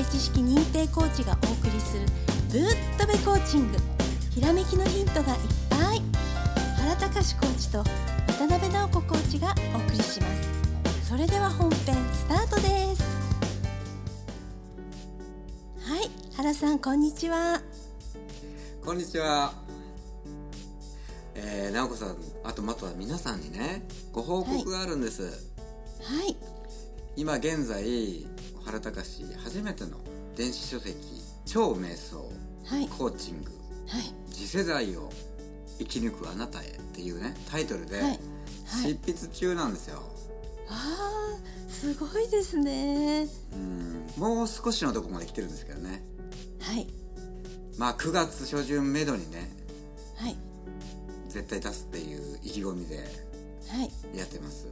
べ知識認定コーチがお送りするぶっとべコーチング。ひらめきのヒントがいっぱい。原隆コーチと渡辺直子コーチがお送りします。それでは本編スタートです。はい原さんこんにちは。こんにちは。えー、直子さん、あとまたは皆さんにね、ご報告があるんです。はい。今現在、原隆初めての電子書籍、超瞑想、はい。コーチング、はい。次世代を生き抜くあなたへっていうね、タイトルで、執筆中なんですよ。あーすごいですね。うん、もう少しのとこまで来てるんですけどね。はい。まあ9月初旬めどにね、はい。絶対出すっていう意気込みではい。やってます。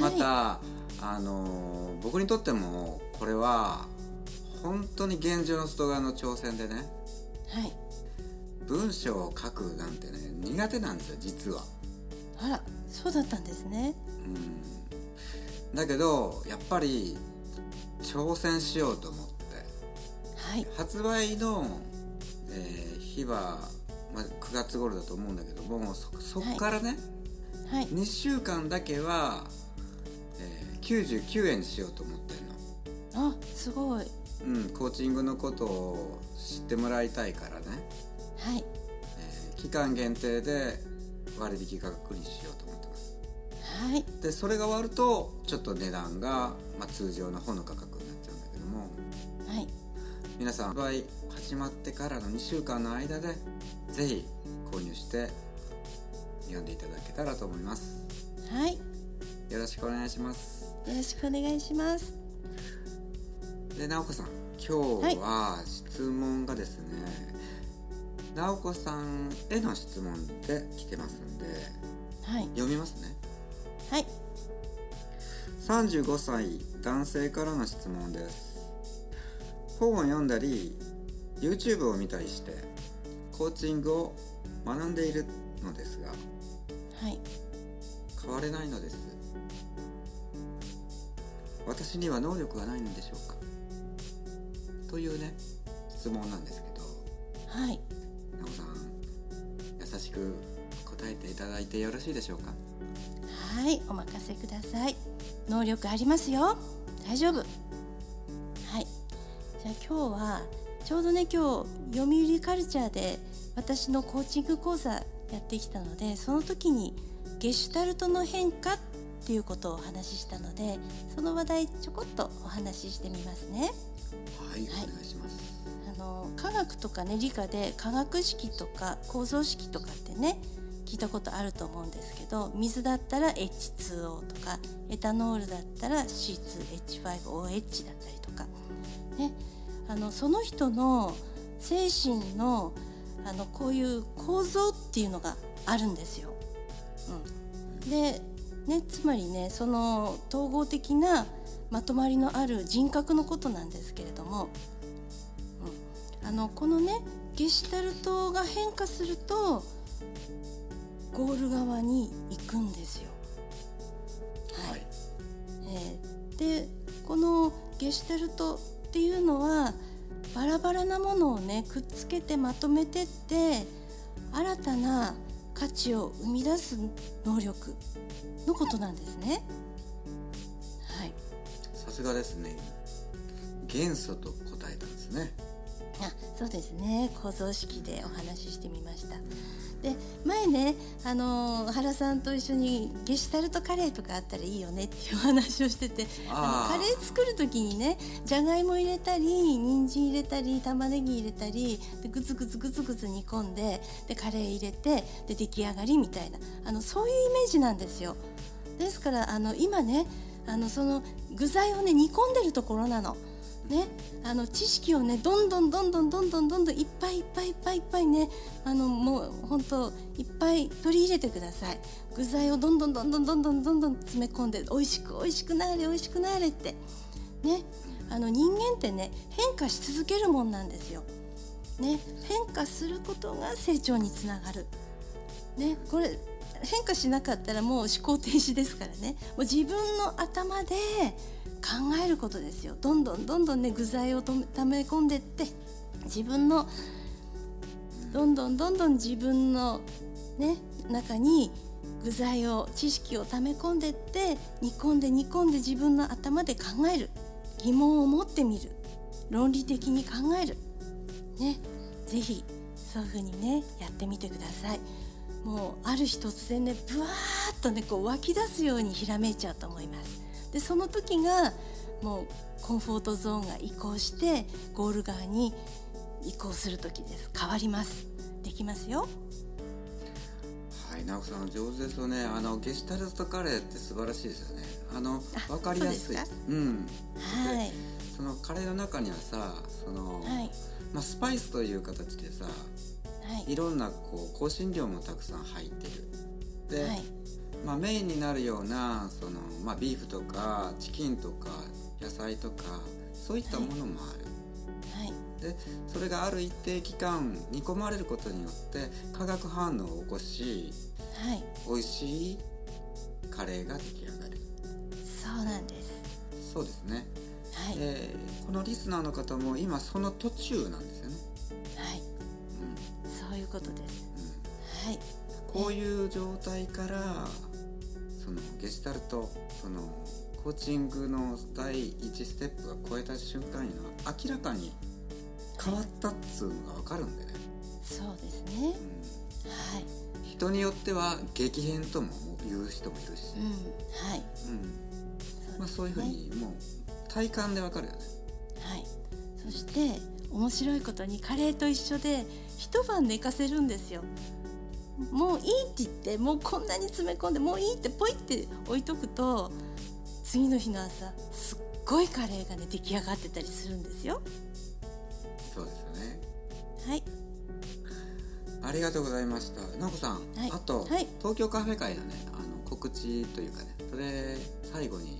はい。また、あのー僕にとってもこれは本当に現状の外側の挑戦でねはい。文章を書くなんてね苦手なんですよ実は。あらそうだったんですね。うん、だけどやっぱり挑戦しようと思ってはい。発売の、えー日は、まあ、9月頃だと思うんだけどもそそっからね、はい。2週間だけは、えー99円にしようと思ってるの。あすごい。うん、コーチングのことを知ってもらいたいからね、はい。えー期間限定で割引価格にしようと思ってます。はい。でそれが終わるとちょっと値段が、まあ、通常の本の価格になっちゃうんだけども。はい。皆さん発売始まってからの2週間の間でぜひ購入して読んでいただけたらと思います。はい。よろしくお願いします。よろしくお願いしますで直子さん今日は質問がですね、直子さんへの質問で来てますんではい。読みますね。はい。35歳男性からの質問です。本を読んだり YouTube を見たりしてコーチングを学んでいるのですがはい。変われないのです。私には能力がないのでしょうか？というね質問なんですけどはい。なおさん優しく答えていただいてよろしいでしょうか？はいお任せください。能力ありますよ。大丈夫。はい。じゃあ今日はちょうどね今日読売カルチャーで私のコーチング講座やってきたのでその時にゲシュタルトの変化っていうことをお話ししたのでその話題ちょこっとお話ししてみますね。はい、はい。お願いします。あの科学とかね理科で化学式とか構造式とかってね聞いたことあると思うんですけど水だったら H2O とかエタノールだったら C2H5OH だったりとかね。あのその人の精神のあのこういう構造っていうのがあるんですよ。うん、で、ね、つまりねその統合的なまとまりのある人格のことなんですけれども、うん、あのこのねゲシュタルトが変化するとゴール側に行くんですよ。はい。えーでこのゲシュタルトっていうのはバラバラなものをねくっつけてまとめてって新たな価値を生み出す能力のことなんですね。はい、さすがですね。元素と答えたんですね。そうですね構造式でお話ししてみました。で前ね、あのー原さんと一緒にゲシュタルトカレーとかあったらいいよねっていうお話をしててあのカレー作る時にねじゃがいも入れたり人参入れたり玉ねぎ入れたりでグツグツグツグツ煮込んででカレー入れてで出来上がりみたいなあのそういうイメージなんですよ。ですからあの今ねあのその具材をね煮込んでるところなの。ね、あの知識をねどんどんどんどんどんどんどんどんいっぱいいっぱいいっぱいいっぱいねあのもう本当いっぱい取り入れてください具材をどんどんどんどんどんどんどんどん詰め込んで美味しく美味しくなれ美味しくなれってねあの人間ってね変化し続けるもんなんですよ。ね変化することが成長につながる。ねこれ変化しなかったらもう思考停止ですからね。もう自分の頭で考えることですよ。どんどんどんどんね具材をため込んでって自分のどんどんどんどん自分のね中に具材を知識を溜め込んでって煮込んで煮込んで自分の頭で考える。疑問を持ってみる。論理的に考える。ね。是非そういう風にねやってみてください。もうある日突然ねブワーッとねこう湧き出すようにひらめいちゃうと思います。でその時がもうコンフォートゾーンが移行してゴール側に移行する時です。変わります。できますよ。はい直子さん上手ですよね。あのゲシュタルトカレーって素晴らしいですよね。あの分かりやすい。うん。はい。そのカレーの中にはさその、はい、まあ、スパイスという形でさ、はい、いろんなこう香辛料もたくさん入ってる。で、はい、まあ、メインになるようなその、まあ、ビーフとかチキンとか野菜とかそういったものもある、はい、でそれがある一定期間煮込まれることによって化学反応を起こし、はい、美味しいカレーが出来上がる。そうなんです。そうですね、はい。えー、このリスナーの方も今その途中なんですよねことで。す、うん、はい。こういう状態からそのゲシュタルトそのコーチングの第1ステップが超えた瞬間には明らかに変わったっつうのが分かるんでね。そうですね、うん、はい。人によっては激変とも言う人もいるし、うん、はい、うん。まあ、そういうふうにもう体感で分かるよね。はい。そして面白いことにカレーと一緒で一晩寝かせるんですよ。もういいって言ってもうこんなに詰め込んでもういいってポイって置いとくと次の日の朝すっごいカレーがね出来上がってたりするんですよ。そうですよね。はい。ありがとうございました。直子さん、はい、あと、はい、東京カフェ会のねあの告知というかねそれ最後に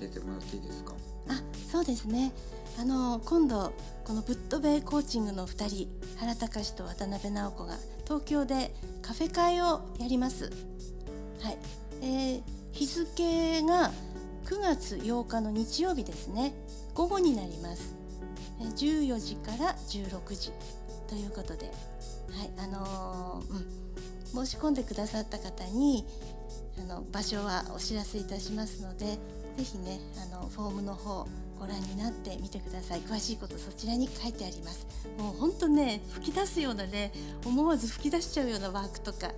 教えてもらっていいですか？あそうですねあの今度このぶっ飛べコーチングの2人原隆と渡辺直子が東京でカフェ会をやります。はい、えー、日付が9月8日の日曜日ですね。午後になります。14時から16時ということで、はい、あのー、うん、申し込んでくださった方にあの場所はお知らせいたしますので、ぜひねあのフォームの方ご覧になってみてください。詳しいことそちらに書いてあります。もうほんとね吹き出すようなね思わず吹き出しちゃうようなワークとか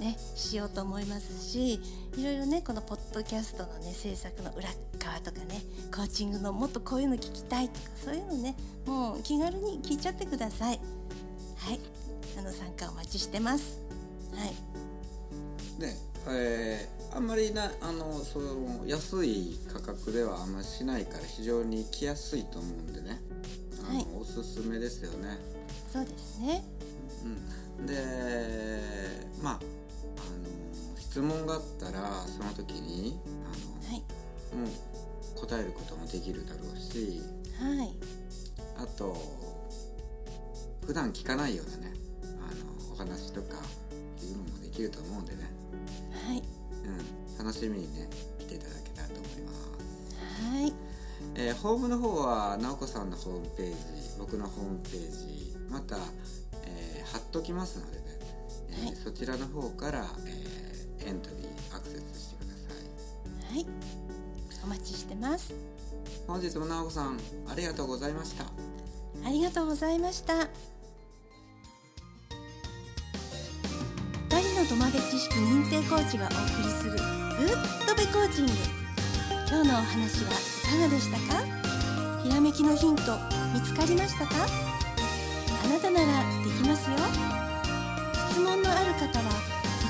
ねしようと思いますしいろいろねこのポッドキャストのね制作の裏側とかねコーチングのもっとこういうの聞きたいとかそういうのねもう気軽に聞いちゃってください。はい。あの参加お待ちしてます。はい。ね。えーあんまりなあのその安い価格ではあんまりしないから非常に来やすいと思うんでね。あの、はい、おすすめですよね。そうですね、うん、でまああの質問があったらその時にあの、はい、もう答えることもできるだろうし、はい、あと普段聞かないようなね話とかいうのもできると思うんでね。はい。うん、楽しみにね来ていただけたらと思います。はい、えー、ホームの方は直子さんのホームページ僕のホームページまた、えー、貼っときますのでね、えー、はい、そちらの方から、えー、エントリーアクセスしてください。はい。お待ちしてます。本日も直子さんありがとうございました。ありがとうございました音まで知識認定コーチがお送りするぐっとべコーチング。今日のお話はいかがでしたか？ひらめきのヒント見つかりましたか？あなたならできますよ。質問のある方は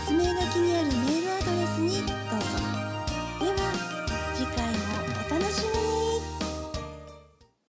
説明書きにあるメールアドレスにどうぞ。